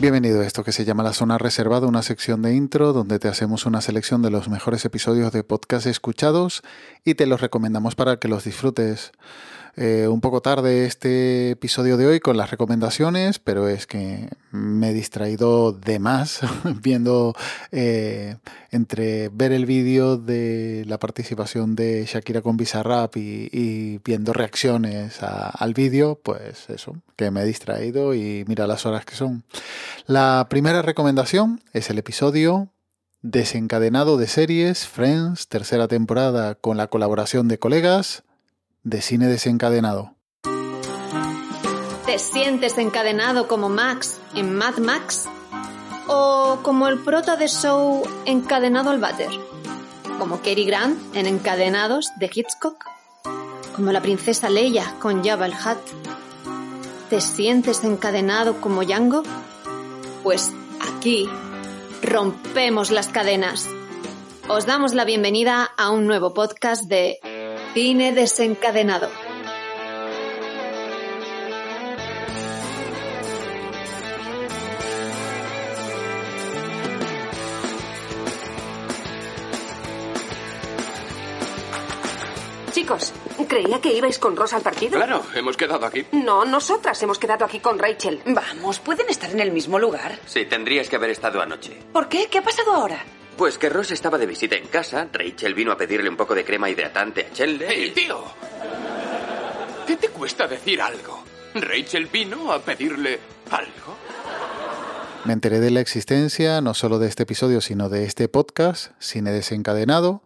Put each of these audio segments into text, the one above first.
Bienvenido a esto que se llama La Zona Reservada, una sección de intro donde te hacemos una selección de los mejores episodios de podcast escuchados y te los recomendamos para que los disfrutes. Eh, un poco tarde este episodio de hoy con las recomendaciones, pero es que me he distraído de más viendo eh, entre ver el vídeo de la participación de Shakira con Bizarrap y, viendo reacciones al vídeo, pues eso, que me he distraído y mira las horas que son. La primera recomendación es el episodio desencadenado de series, Friends, tercera temporada con la colaboración de colegas de cine desencadenado. ¿Te sientes encadenado como Max en Mad Max? ¿O como el prota de show encadenado al váter? ¿Como Cary Grant en Encadenados de Hitchcock? ¿Como la princesa Leia con Jabba el Hutt? ¿Te sientes encadenado como Django? Pues aquí rompemos las cadenas. Os damos la bienvenida a un nuevo podcast de Cine desencadenado. Chicos, creía que ibais con Rosa al partido. Claro, hemos quedado aquí. No, nosotras hemos quedado aquí con Rachel. Vamos, ¿pueden estar en el mismo lugar? Sí, tendrías que haber estado anoche. ¿Por qué? ¿Qué ha pasado ahora? Pues que Ross estaba de visita en casa, Rachel vino a pedirle un poco de crema hidratante a Chandler. ¡Hey, tío! ¿Qué te cuesta decir algo? ¿Rachel vino a pedirle algo? Me enteré de la existencia no solo de este episodio, sino de este podcast, Cine Desencadenado,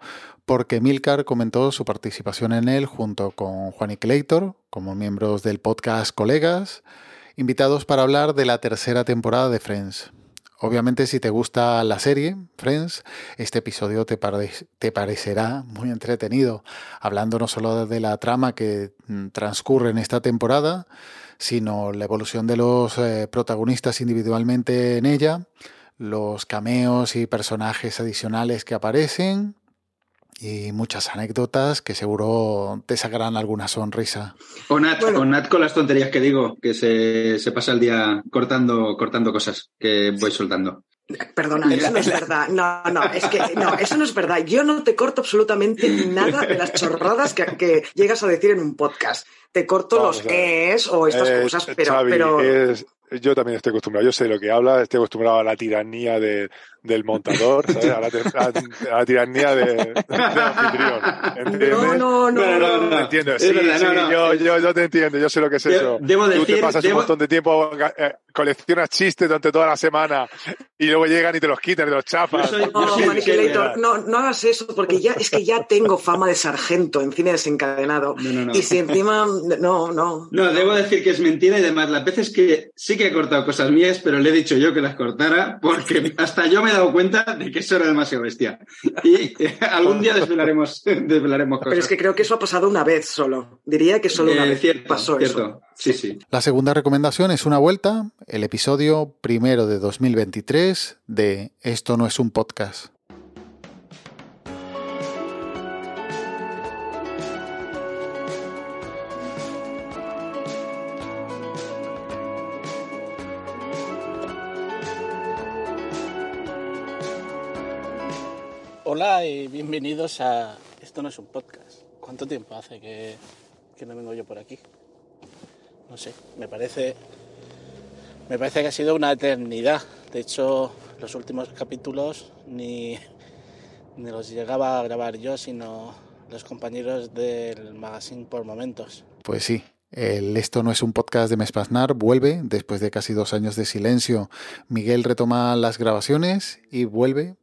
porque Milcar comentó su participación en él junto con Juan y Claytor, como miembros del podcast Colegas, invitados para hablar de la tercera temporada de Friends. Obviamente si te gusta la serie, Friends, este episodio te, parecerá muy entretenido, hablando no solo de la trama que mm, transcurre en esta temporada, sino la evolución de los eh, protagonistas individualmente en ella, los cameos y personajes adicionales que aparecen, y muchas anécdotas que seguro te sacarán alguna sonrisa. O Nat, con las tonterías que digo, que se, se, pasa el día cortando, cortando cosas que voy soltando. Perdona, eso no es verdad. No, no, es que no, eso no es verdad. Yo no te corto absolutamente nada de las chorradas que, que llegas a decir en un podcast. Te corto los es o estas eh, cosas, pero, pero... yo también estoy acostumbrado. Yo sé lo que habla, estoy acostumbrado a la tiranía de, del montador, ¿sabes? A la, a, tiranía de, del anfitrión. ¿Entiendes? No, no, no. no, no, entiendo. Sí, sí, yo, yo, yo, te entiendo, yo sé lo que es eso. Debo Tú decir, te pasas un montón de tiempo, eh, coleccionas chistes durante toda la semana y luego llegan y te los quitan y te los chapas. no, no, no hagas eso, porque ya es que ya tengo fama de sargento en cine desencadenado. Y si encima, no, no. No, debo decir que es mentira y demás. Las veces que sí que he cortado cosas mías, pero le he dicho yo que las cortara, porque hasta yo me dado cuenta de que eso era demasiado bestia. Y algún día desvelaremos, desvelaremos cosas. Pero es que creo que eso ha pasado una vez solo. Diría que solo una eh, vez cierto, pasó cierto. Sí, sí. La segunda recomendación es una vuelta, el episodio primero de 2023 de Esto no es un podcast. Hola y bienvenidos a Esto no es un podcast. ¿Cuánto tiempo hace que, no vengo yo por aquí? No sé, me parece. Me parece que ha sido una eternidad. De hecho, los últimos capítulos ni, los llegaba a grabar yo, sino los compañeros del magazine por momentos. Pues sí, Esto no es un podcast de Mespasnar, vuelve después de casi dos años de silencio. Miguel retoma las grabaciones y vuelve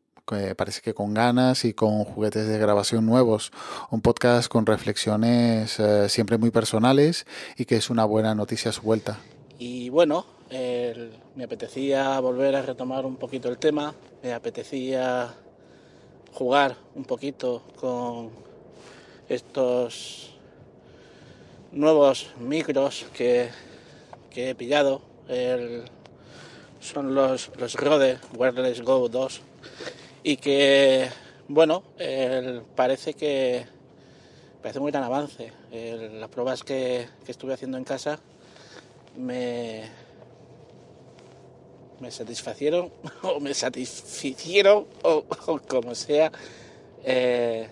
parece que con ganas y con juguetes de grabación nuevos. Un podcast con reflexiones eh, siempre muy personales y que es una buena noticia a su vuelta. Y bueno, me apetecía volver a retomar un poquito el tema, me apetecía jugar un poquito con estos nuevos micros que, he pillado. son los, los Rode Wireless Go 2 y que, bueno, parece que parece un gran avance. las pruebas que, estuve haciendo en casa me, me satisfacieron o me satisficieron o, como sea eh,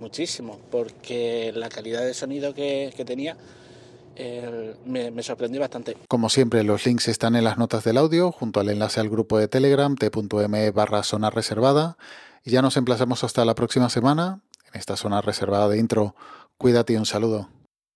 muchísimo porque la calidad de sonido que, tenía me, me, bastante. Como siempre, los links están en las notas del audio, junto al enlace al grupo de Telegram, t.m barra zona reservada. Y ya nos emplazamos hasta la próxima semana, en esta zona reservada de intro. Cuídate y un saludo.